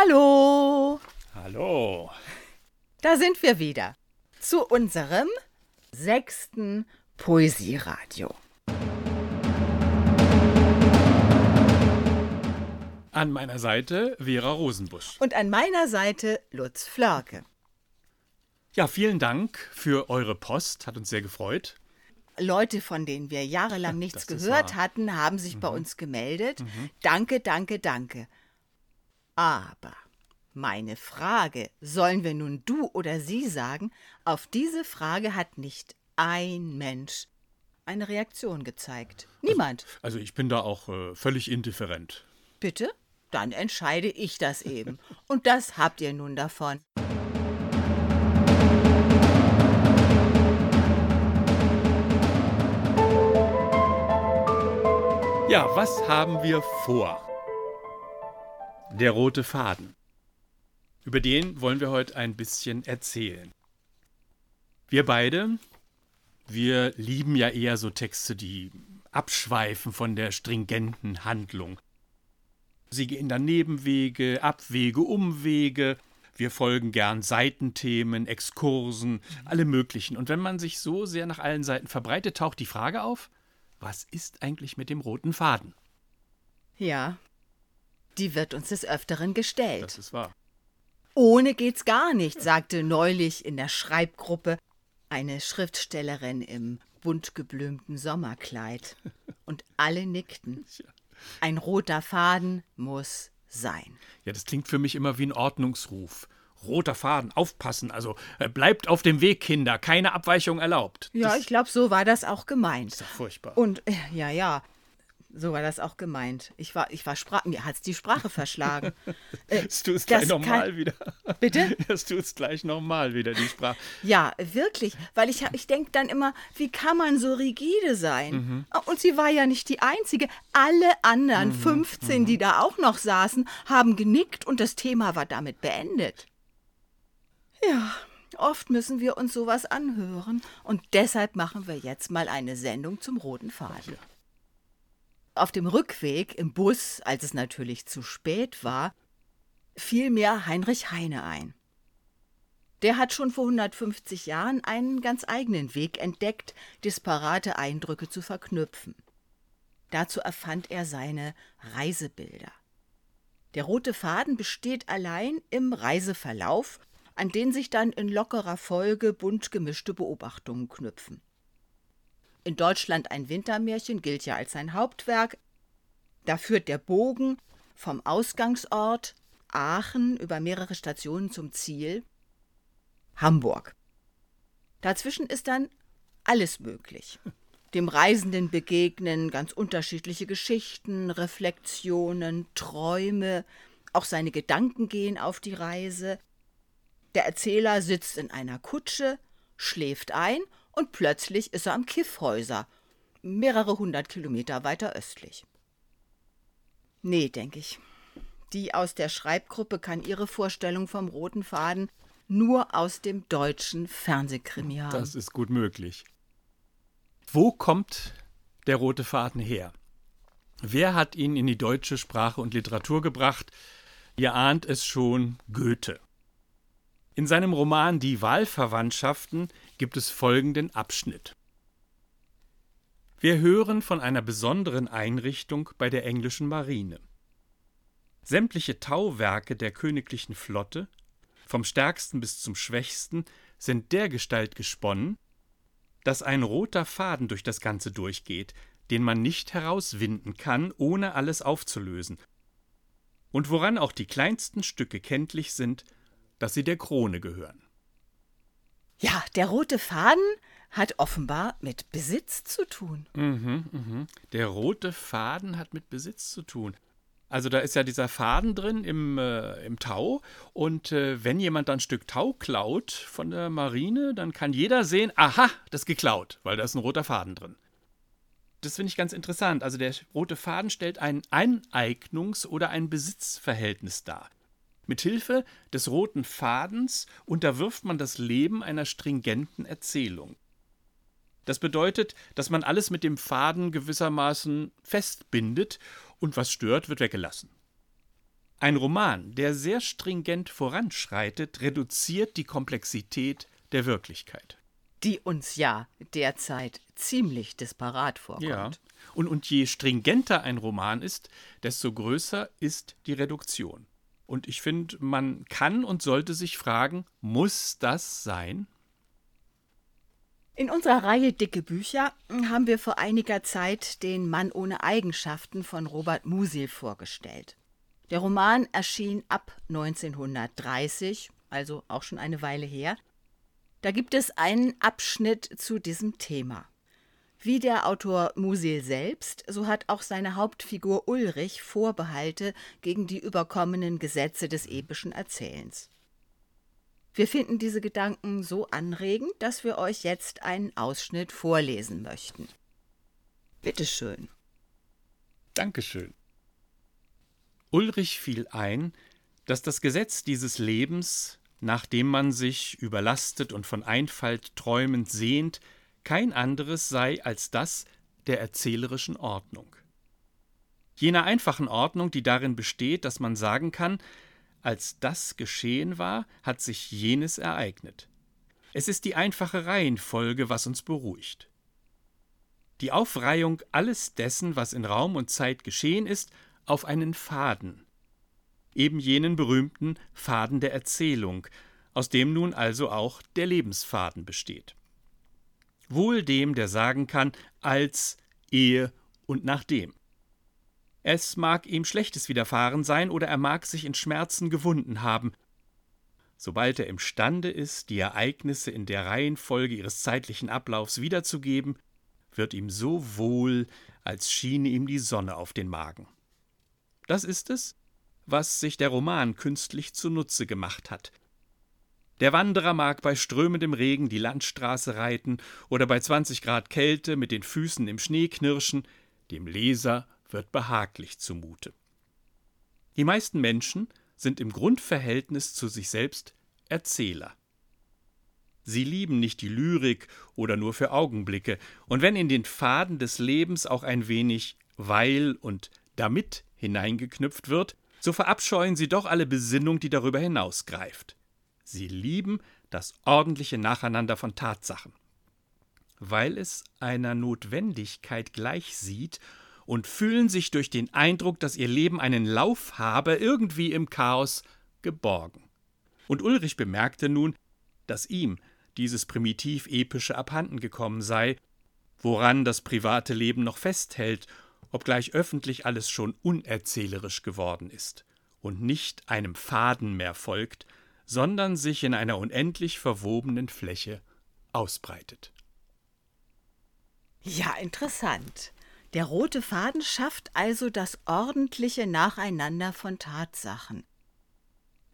Hallo, Hallo. da sind wir wieder zu unserem sechsten Poesieradio. An meiner Seite Vera Rosenbusch. Und an meiner Seite Lutz Flörke. Ja, vielen Dank für eure Post. Hat uns sehr gefreut. Leute, von denen wir jahrelang nichts Das gehört hatten, haben sich bei uns gemeldet. Danke, danke, danke. Aber meine Frage, sollen wir nun du oder sie sagen, auf diese Frage hat nicht ein Mensch eine Reaktion gezeigt. Niemand. Also ich bin da auch äh, völlig indifferent. Bitte? Dann entscheide ich das eben. Und das habt ihr nun davon. Ja, was haben wir vor? Der rote Faden. Über den wollen wir heute ein bisschen erzählen. Wir beide, wir lieben ja eher so Texte, die abschweifen von der stringenten Handlung. Sie gehen dann Nebenwege, Abwege, Umwege. Wir folgen gern Seitenthemen, Exkursen, alle möglichen. Und wenn man sich so sehr nach allen Seiten verbreitet, taucht die Frage auf, was ist eigentlich mit dem roten Faden? Ja, die wird uns des Öfteren gestellt. Das ist wahr. Ohne geht's gar nicht, sagte neulich in der Schreibgruppe eine Schriftstellerin im bunt geblümten Sommerkleid. Und alle nickten. Ein roter Faden muss sein. Ja, das klingt für mich immer wie ein Ordnungsruf. Roter Faden, aufpassen, also äh, bleibt auf dem Weg, Kinder, keine Abweichung erlaubt. Ja, das ich glaube, so war das auch gemeint. ist doch furchtbar. Und äh, ja, ja, so war das auch gemeint. Ich war, ich war Sprach, mir hat's die Sprache verschlagen. Äh, tust das gleich nochmal wieder. Bitte? Das tust gleich nochmal wieder, die Sprache. Ja, wirklich, weil ich, ich denke dann immer, wie kann man so rigide sein? Und sie war ja nicht die Einzige. Alle anderen 15, die da auch noch saßen, haben genickt und das Thema war damit beendet. Ja, oft müssen wir uns sowas anhören und deshalb machen wir jetzt mal eine Sendung zum roten Faden. Auf dem Rückweg im Bus, als es natürlich zu spät war, fiel mir Heinrich Heine ein. Der hat schon vor 150 Jahren einen ganz eigenen Weg entdeckt, disparate Eindrücke zu verknüpfen. Dazu erfand er seine Reisebilder. Der rote Faden besteht allein im Reiseverlauf, an den sich dann in lockerer Folge bunt gemischte Beobachtungen knüpfen. In Deutschland ein Wintermärchen gilt ja als sein Hauptwerk. Da führt der Bogen vom Ausgangsort Aachen über mehrere Stationen zum Ziel Hamburg. Dazwischen ist dann alles möglich. Dem Reisenden begegnen ganz unterschiedliche Geschichten, Reflexionen, Träume, auch seine Gedanken gehen auf die Reise. Der Erzähler sitzt in einer Kutsche, schläft ein und plötzlich ist er am Kiffhäuser, mehrere hundert Kilometer weiter östlich. Nee, denke ich. Die aus der Schreibgruppe kann ihre Vorstellung vom roten Faden nur aus dem deutschen Fernsehkrimi haben. Das ist gut möglich. Wo kommt der rote Faden her? Wer hat ihn in die deutsche Sprache und Literatur gebracht? Ihr ahnt es schon, Goethe. In seinem Roman Die Wahlverwandtschaften gibt es folgenden Abschnitt. Wir hören von einer besonderen Einrichtung bei der englischen Marine. Sämtliche Tauwerke der königlichen Flotte, vom stärksten bis zum schwächsten, sind dergestalt gesponnen, dass ein roter Faden durch das Ganze durchgeht, den man nicht herauswinden kann, ohne alles aufzulösen, und woran auch die kleinsten Stücke kenntlich sind, dass sie der Krone gehören. Ja, der rote Faden hat offenbar mit Besitz zu tun. Der rote Faden hat mit Besitz zu tun. Also da ist ja dieser Faden drin im, äh, im Tau und äh, wenn jemand dann ein Stück Tau klaut von der Marine, dann kann jeder sehen, aha, das ist geklaut, weil da ist ein roter Faden drin. Das finde ich ganz interessant. Also der rote Faden stellt ein Aneignungs- oder ein Besitzverhältnis dar. Mithilfe des roten Fadens unterwirft man das Leben einer stringenten Erzählung. Das bedeutet, dass man alles mit dem Faden gewissermaßen festbindet und was stört, wird weggelassen. Ein Roman, der sehr stringent voranschreitet, reduziert die Komplexität der Wirklichkeit. Die uns ja derzeit ziemlich disparat vorkommt. Ja. Und, und je stringenter ein Roman ist, desto größer ist die Reduktion. Und ich finde, man kann und sollte sich fragen, muss das sein? In unserer Reihe Dicke Bücher haben wir vor einiger Zeit den Mann ohne Eigenschaften von Robert Musil vorgestellt. Der Roman erschien ab 1930, also auch schon eine Weile her. Da gibt es einen Abschnitt zu diesem Thema. Wie der Autor Musil selbst, so hat auch seine Hauptfigur Ulrich Vorbehalte gegen die überkommenen Gesetze des epischen Erzählens. Wir finden diese Gedanken so anregend, dass wir euch jetzt einen Ausschnitt vorlesen möchten. Bitte schön. Dankeschön. Ulrich fiel ein, dass das Gesetz dieses Lebens, nachdem man sich überlastet und von Einfalt träumend sehnt, kein anderes sei als das der erzählerischen Ordnung. Jener einfachen Ordnung, die darin besteht, dass man sagen kann, als das geschehen war, hat sich jenes ereignet. Es ist die einfache Reihenfolge, was uns beruhigt. Die Aufreihung alles dessen, was in Raum und Zeit geschehen ist, auf einen Faden, eben jenen berühmten Faden der Erzählung, aus dem nun also auch der Lebensfaden besteht. Wohl dem, der sagen kann, als, ehe und nachdem. Es mag ihm Schlechtes widerfahren sein oder er mag sich in Schmerzen gewunden haben. Sobald er imstande ist, die Ereignisse in der Reihenfolge ihres zeitlichen Ablaufs wiederzugeben, wird ihm so wohl, als schiene ihm die Sonne auf den Magen. Das ist es, was sich der Roman künstlich zunutze gemacht hat. Der Wanderer mag bei strömendem Regen die Landstraße reiten oder bei 20 Grad Kälte mit den Füßen im Schnee knirschen, dem Leser wird behaglich zumute. Die meisten Menschen sind im Grundverhältnis zu sich selbst Erzähler. Sie lieben nicht die Lyrik oder nur für Augenblicke, und wenn in den Faden des Lebens auch ein wenig weil und damit hineingeknüpft wird, so verabscheuen sie doch alle Besinnung, die darüber hinausgreift. Sie lieben das ordentliche Nacheinander von Tatsachen. Weil es einer Notwendigkeit gleichsieht und fühlen sich durch den Eindruck, dass ihr Leben einen Lauf habe, irgendwie im Chaos geborgen. Und Ulrich bemerkte nun, dass ihm dieses primitiv-epische abhanden gekommen sei, woran das private Leben noch festhält obgleich öffentlich alles schon unerzählerisch geworden ist und nicht einem Faden mehr folgt, sondern sich in einer unendlich verwobenen Fläche ausbreitet. Ja, interessant. Der rote Faden schafft also das ordentliche Nacheinander von Tatsachen.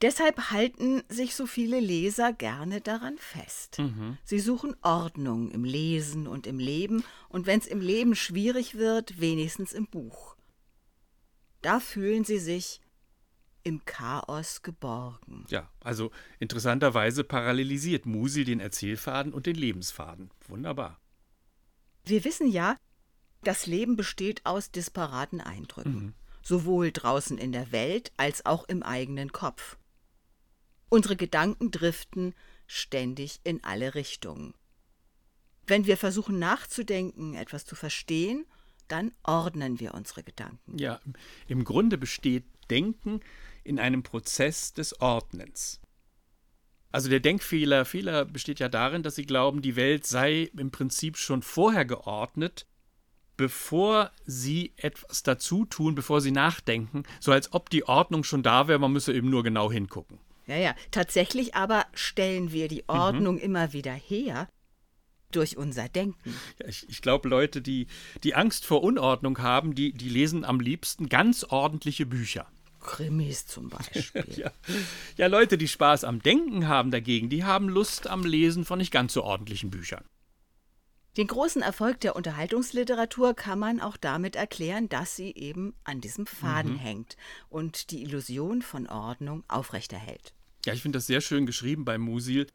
Deshalb halten sich so viele Leser gerne daran fest. Mhm. Sie suchen Ordnung im Lesen und im Leben und wenn es im Leben schwierig wird, wenigstens im Buch. Da fühlen sie sich im Chaos geborgen. Ja, also interessanterweise parallelisiert Musil den Erzählfaden und den Lebensfaden. Wunderbar. Wir wissen ja, das Leben besteht aus disparaten Eindrücken, mhm. sowohl draußen in der Welt als auch im eigenen Kopf. Unsere Gedanken driften ständig in alle Richtungen. Wenn wir versuchen nachzudenken, etwas zu verstehen, dann ordnen wir unsere Gedanken. Ja, im Grunde besteht Denken in einem Prozess des Ordnens. Also der Denkfehler Fehler besteht ja darin, dass sie glauben, die Welt sei im Prinzip schon vorher geordnet, bevor sie etwas dazu tun, bevor sie nachdenken, so als ob die Ordnung schon da wäre, man müsse eben nur genau hingucken. Ja, ja. Tatsächlich aber stellen wir die mhm. Ordnung mhm. immer wieder her durch unser Denken. Ja, ich, ich glaube, Leute, die, die Angst vor Unordnung haben, die, die lesen am liebsten ganz ordentliche Bücher. Krimis zum Beispiel. ja. ja, Leute, die Spaß am Denken haben dagegen, die haben Lust am Lesen von nicht ganz so ordentlichen Büchern. Den großen Erfolg der Unterhaltungsliteratur kann man auch damit erklären, dass sie eben an diesem Faden mhm. hängt und die Illusion von Ordnung aufrechterhält. Ja, ich finde das sehr schön geschrieben bei Musil.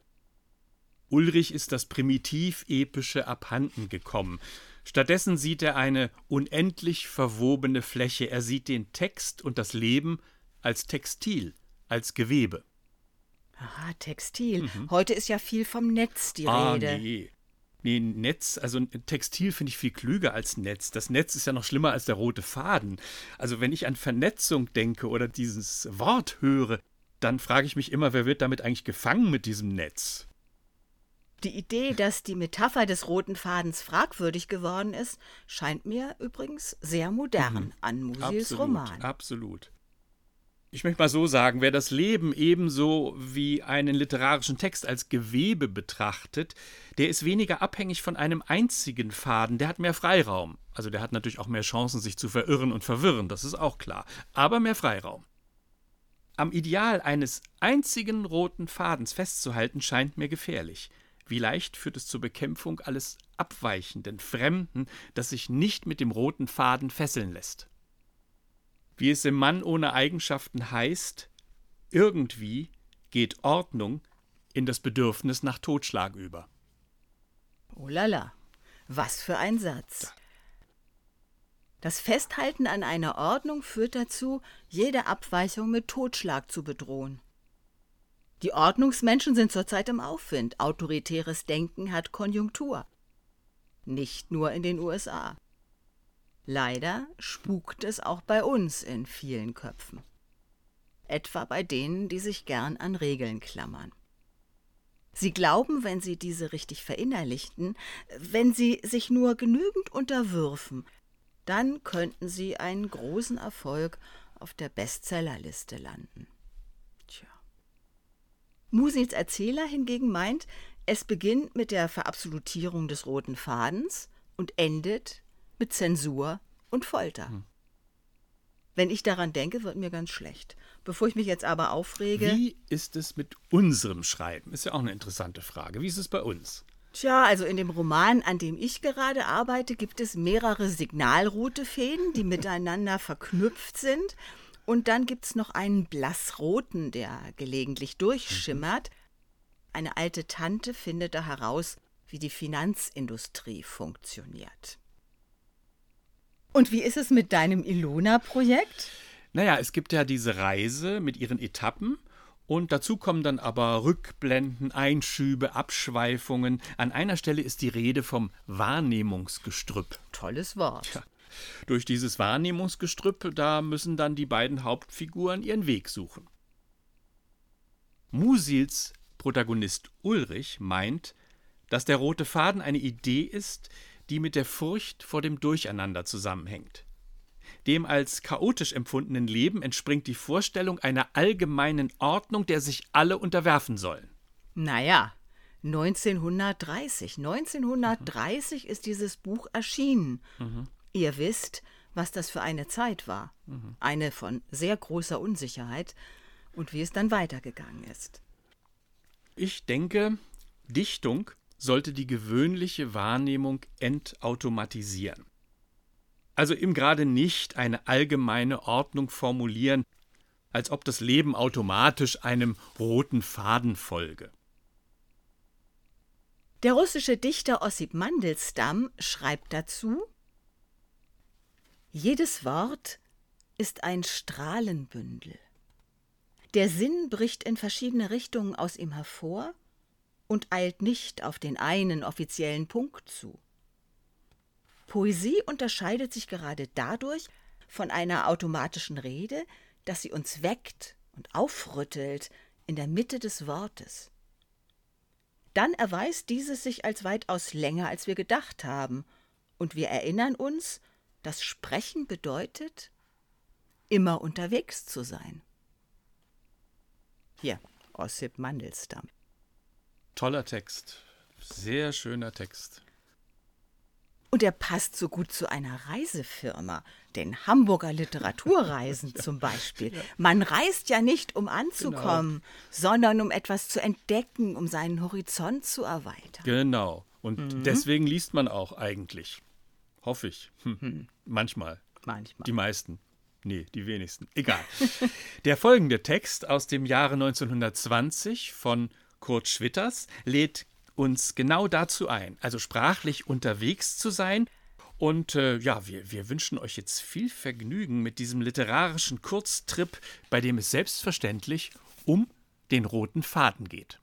Ulrich ist das primitiv-epische abhanden gekommen. Stattdessen sieht er eine unendlich verwobene Fläche. Er sieht den Text und das Leben als Textil, als Gewebe. Aha, Textil. Mhm. Heute ist ja viel vom Netz die ah, Rede. Nee. Nee, Netz, also Textil finde ich viel klüger als Netz. Das Netz ist ja noch schlimmer als der rote Faden. Also wenn ich an Vernetzung denke oder dieses Wort höre, dann frage ich mich immer, wer wird damit eigentlich gefangen mit diesem Netz? Die Idee, dass die Metapher des roten Fadens fragwürdig geworden ist, scheint mir übrigens sehr modern mhm. an Musils absolut, Roman. Absolut ich möchte mal so sagen, wer das Leben ebenso wie einen literarischen Text als Gewebe betrachtet, der ist weniger abhängig von einem einzigen Faden, der hat mehr Freiraum. Also der hat natürlich auch mehr Chancen, sich zu verirren und verwirren, das ist auch klar, aber mehr Freiraum. Am Ideal eines einzigen roten Fadens festzuhalten, scheint mir gefährlich. Wie leicht führt es zur Bekämpfung alles Abweichenden, Fremden, das sich nicht mit dem roten Faden fesseln lässt wie es im Mann ohne Eigenschaften heißt, irgendwie geht Ordnung in das Bedürfnis nach Totschlag über. Oh lala, was für ein Satz. Das Festhalten an einer Ordnung führt dazu, jede Abweichung mit Totschlag zu bedrohen. Die Ordnungsmenschen sind zurzeit im Aufwind. Autoritäres Denken hat Konjunktur. Nicht nur in den USA. Leider spukt es auch bei uns in vielen Köpfen. Etwa bei denen, die sich gern an Regeln klammern. Sie glauben, wenn sie diese richtig verinnerlichten, wenn sie sich nur genügend unterwürfen, dann könnten sie einen großen Erfolg auf der Bestsellerliste landen. Musils Erzähler hingegen meint, es beginnt mit der Verabsolutierung des roten Fadens und endet mit Zensur und Folter. Hm. Wenn ich daran denke, wird mir ganz schlecht. Bevor ich mich jetzt aber aufrege. Wie ist es mit unserem Schreiben? Ist ja auch eine interessante Frage. Wie ist es bei uns? Tja, also in dem Roman, an dem ich gerade arbeite, gibt es mehrere Signalroute-Fäden, die miteinander verknüpft sind. Und dann gibt es noch einen blassroten, der gelegentlich durchschimmert. Eine alte Tante findet da heraus, wie die Finanzindustrie funktioniert. Und wie ist es mit deinem Ilona-Projekt? Naja, es gibt ja diese Reise mit ihren Etappen. Und dazu kommen dann aber Rückblenden, Einschübe, Abschweifungen. An einer Stelle ist die Rede vom Wahrnehmungsgestrüpp. Tolles Wort. Ja. Durch dieses Wahrnehmungsgestrüpp, da müssen dann die beiden Hauptfiguren ihren Weg suchen. Musils Protagonist Ulrich meint, dass der rote Faden eine Idee ist, die mit der Furcht vor dem Durcheinander zusammenhängt. Dem als chaotisch empfundenen Leben entspringt die Vorstellung einer allgemeinen Ordnung, der sich alle unterwerfen sollen. Naja, 1930. 1930 mhm. ist dieses Buch erschienen. Mhm. Ihr wisst, was das für eine Zeit war. Mhm. Eine von sehr großer Unsicherheit und wie es dann weitergegangen ist. Ich denke, Dichtung sollte die gewöhnliche Wahrnehmung entautomatisieren. Also eben gerade nicht eine allgemeine Ordnung formulieren, als ob das Leben automatisch einem roten Faden folge. Der russische Dichter Ossip Mandelstam schreibt dazu Jedes Wort ist ein Strahlenbündel. Der Sinn bricht in verschiedene Richtungen aus ihm hervor und eilt nicht auf den einen offiziellen Punkt zu. Poesie unterscheidet sich gerade dadurch von einer automatischen Rede, dass sie uns weckt und aufrüttelt in der Mitte des Wortes. Dann erweist dieses sich als weitaus länger, als wir gedacht haben, und wir erinnern uns, dass Sprechen bedeutet, immer unterwegs zu sein. Hier, Ossip Mandelstam. Toller Text. Sehr schöner Text. Und er passt so gut zu einer Reisefirma, den Hamburger Literaturreisen zum Beispiel. Man reist ja nicht, um anzukommen, genau. sondern um etwas zu entdecken, um seinen Horizont zu erweitern. Genau. Und mhm. deswegen liest man auch eigentlich. Hoffe ich. Hm. Hm. Manchmal. Manchmal. Die meisten. Nee, die wenigsten. Egal. Der folgende Text aus dem Jahre 1920 von Kurt Schwitters lädt uns genau dazu ein, also sprachlich unterwegs zu sein Und äh, ja, wir, wir wünschen euch jetzt viel Vergnügen mit diesem literarischen Kurztrip, bei dem es selbstverständlich um den roten Faden geht.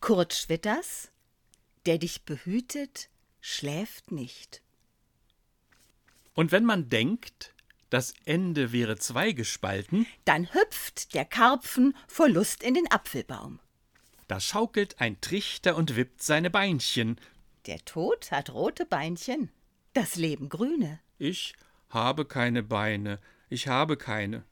Kurt Schwitters, der dich behütet, schläft nicht. Und wenn man denkt, das Ende wäre zweigespalten, Dann hüpft der Karpfen vor Lust in den Apfelbaum. da schaukelt ein Trichter und wippt seine Beinchen. Der Tod hat rote Beinchen, das Leben grüne. Ich habe keine Beine, ich habe keine.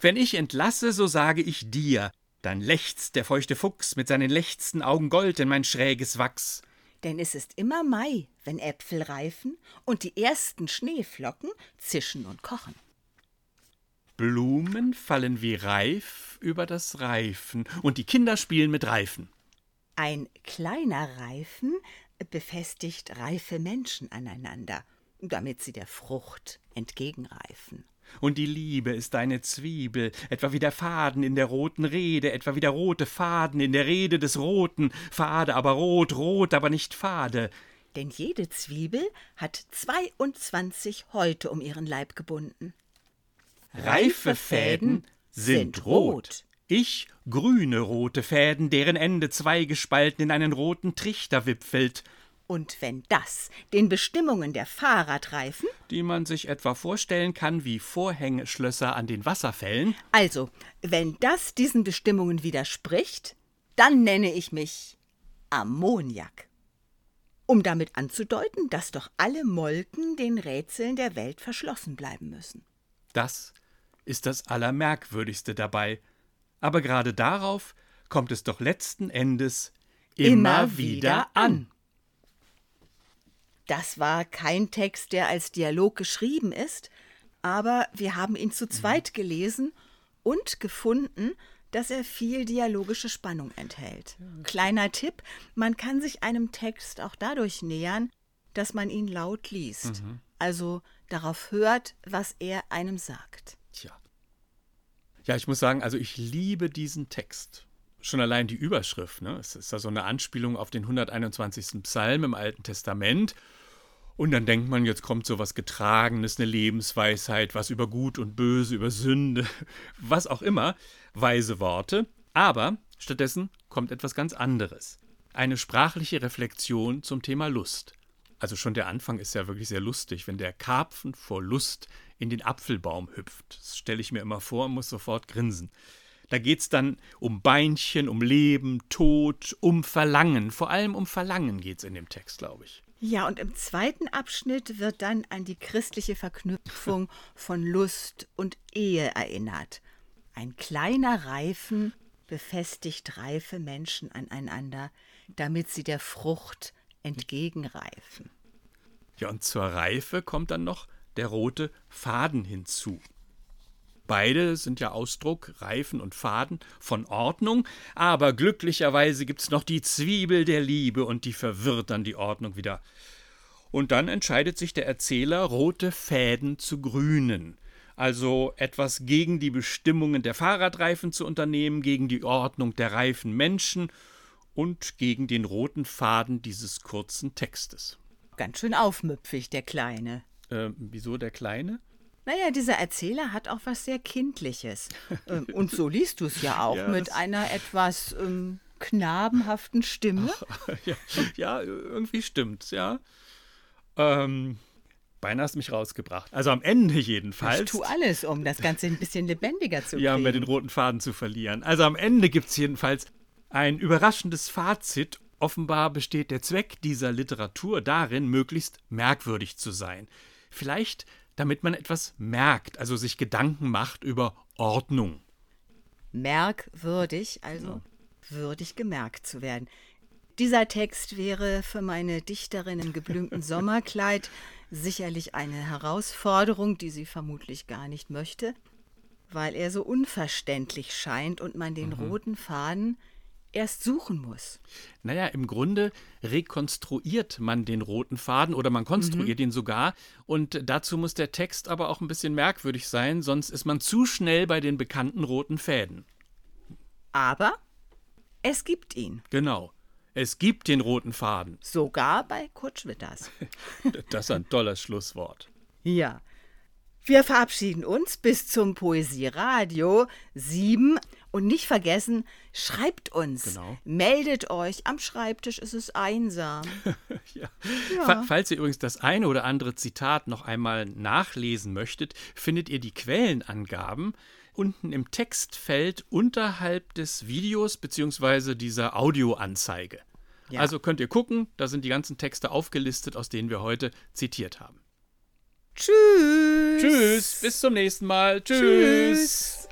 Wenn ich entlasse, so sage ich dir, dann lechzt der feuchte Fuchs mit seinen lechzten Augen Gold in mein schräges Wachs. Denn es ist immer Mai, wenn Äpfel reifen und die ersten Schneeflocken zischen und kochen. Blumen fallen wie Reif über das Reifen, und die Kinder spielen mit Reifen. Ein kleiner Reifen befestigt reife Menschen aneinander, damit sie der Frucht entgegenreifen. Und die Liebe ist eine Zwiebel, etwa wie der Faden in der roten Rede, etwa wie der rote Faden in der Rede des Roten, Fade aber rot, rot aber nicht Fade. Denn jede Zwiebel hat 22 Häute um ihren Leib gebunden. Reife Fäden sind rot. Ich grüne rote Fäden, deren Ende zweigespalten in einen roten Trichter wipfelt, Und wenn das den Bestimmungen der Fahrradreifen, die man sich etwa vorstellen kann wie Vorhängeschlösser an den Wasserfällen, also wenn das diesen Bestimmungen widerspricht, dann nenne ich mich Ammoniak. Um damit anzudeuten, dass doch alle Molken den Rätseln der Welt verschlossen bleiben müssen. das ist das Allermerkwürdigste dabei. Aber gerade darauf kommt es doch letzten Endes immer, wieder an. Das war kein Text, der als Dialog geschrieben ist, aber wir haben ihn zu zweit gelesen und gefunden, dass er viel dialogische Spannung enthält. Kleiner Tipp, man kann sich einem Text auch dadurch nähern, dass man ihn laut liest, also darauf hört, was er einem sagt. Tja. Ja, ich muss sagen, also ich liebe diesen Text. Schon allein die Überschrift, ne? Es ist ja so eine Anspielung auf den 121. Psalm im Alten Testament. Und dann denkt man, jetzt kommt so was Getragenes, eine Lebensweisheit, was über Gut und Böse, über Sünde, was auch immer, weise Worte. Aber stattdessen kommt etwas ganz anderes. Eine sprachliche Reflexion zum Thema Lust. Also schon der Anfang ist ja wirklich sehr lustig, wenn der Karpfen vor Lust in den Apfelbaum hüpft. Das stelle ich mir immer vor und muss sofort grinsen. Da geht es dann um Beinchen, um Leben, Tod, um Verlangen. Vor allem um Verlangen geht es in dem Text, glaube ich. Ja, und im zweiten Abschnitt wird dann an die christliche Verknüpfung von Lust und Ehe erinnert. Ein kleiner Reifen befestigt reife Menschen aneinander, damit sie der Frucht entgegenreifen. Ja, und zur Reife kommt dann noch der rote Faden hinzu. Beide sind ja Ausdruck, Reifen und Faden, von Ordnung, aber glücklicherweise gibt's noch die Zwiebel der Liebe und die verwirrt dann die Ordnung wieder. Und dann entscheidet sich der Erzähler, rote Fäden zu grünen. Also etwas gegen die Bestimmungen der Fahrradreifen zu unternehmen, gegen die Ordnung der reifen Menschen und gegen den roten Faden dieses kurzen Textes. Ganz schön aufmüpfig, der Kleine. Äh, wieso der Kleine? Naja, dieser Erzähler hat auch was sehr Kindliches. Ähm, Und so liest du es ja auch Ja, mit einer etwas ähm, knabenhaften Stimme. ja, ja, irgendwie stimmt's, ja. Ähm, beinahe hast du mich rausgebracht. Also am Ende Ich jedenfalls. tue alles, um das Ganze ein bisschen lebendiger zu Ja, um kriegen. mir den roten Faden zu verlieren. Also am Ende gibt's jedenfalls ein überraschendes Fazit. Offenbar besteht der Zweck dieser Literatur darin, möglichst merkwürdig zu sein. Vielleicht, damit man etwas merkt, also sich Gedanken macht über Ordnung. merkwürdig, also würdig gemerkt zu werden. Dieser Text wäre für meine Dichterin im geblümten Sommerkleid sicherlich eine Herausforderung, die sie vermutlich gar nicht möchte, weil er so unverständlich scheint und man den roten Faden erst suchen muss. Naja, im Grunde rekonstruiert man den roten Faden oder man konstruiert ihn sogar. Und dazu muss der Text aber auch ein bisschen merkwürdig sein, sonst ist man zu schnell bei den bekannten roten Fäden. Aber es gibt ihn. Genau. Es gibt den roten Faden. Sogar bei Kurt Schwitters. Das ist ein tolles Schlusswort. Ja. Wir verabschieden uns bis zum Poesieradio 7. Und nicht vergessen, schreibt uns. Genau. Meldet euch. Am Schreibtisch ist es einsam. Ja. Ja. Fa- Falls ihr übrigens das eine oder andere Zitat noch einmal nachlesen möchtet, findet ihr die Quellenangaben unten im Textfeld unterhalb des Videos bzw. dieser Audioanzeige. Ja. Also könnt ihr gucken, da sind die ganzen Texte aufgelistet, aus denen wir heute zitiert haben. Tschüss. Tschüss, bis zum nächsten Mal. Tschüss. Tschüss.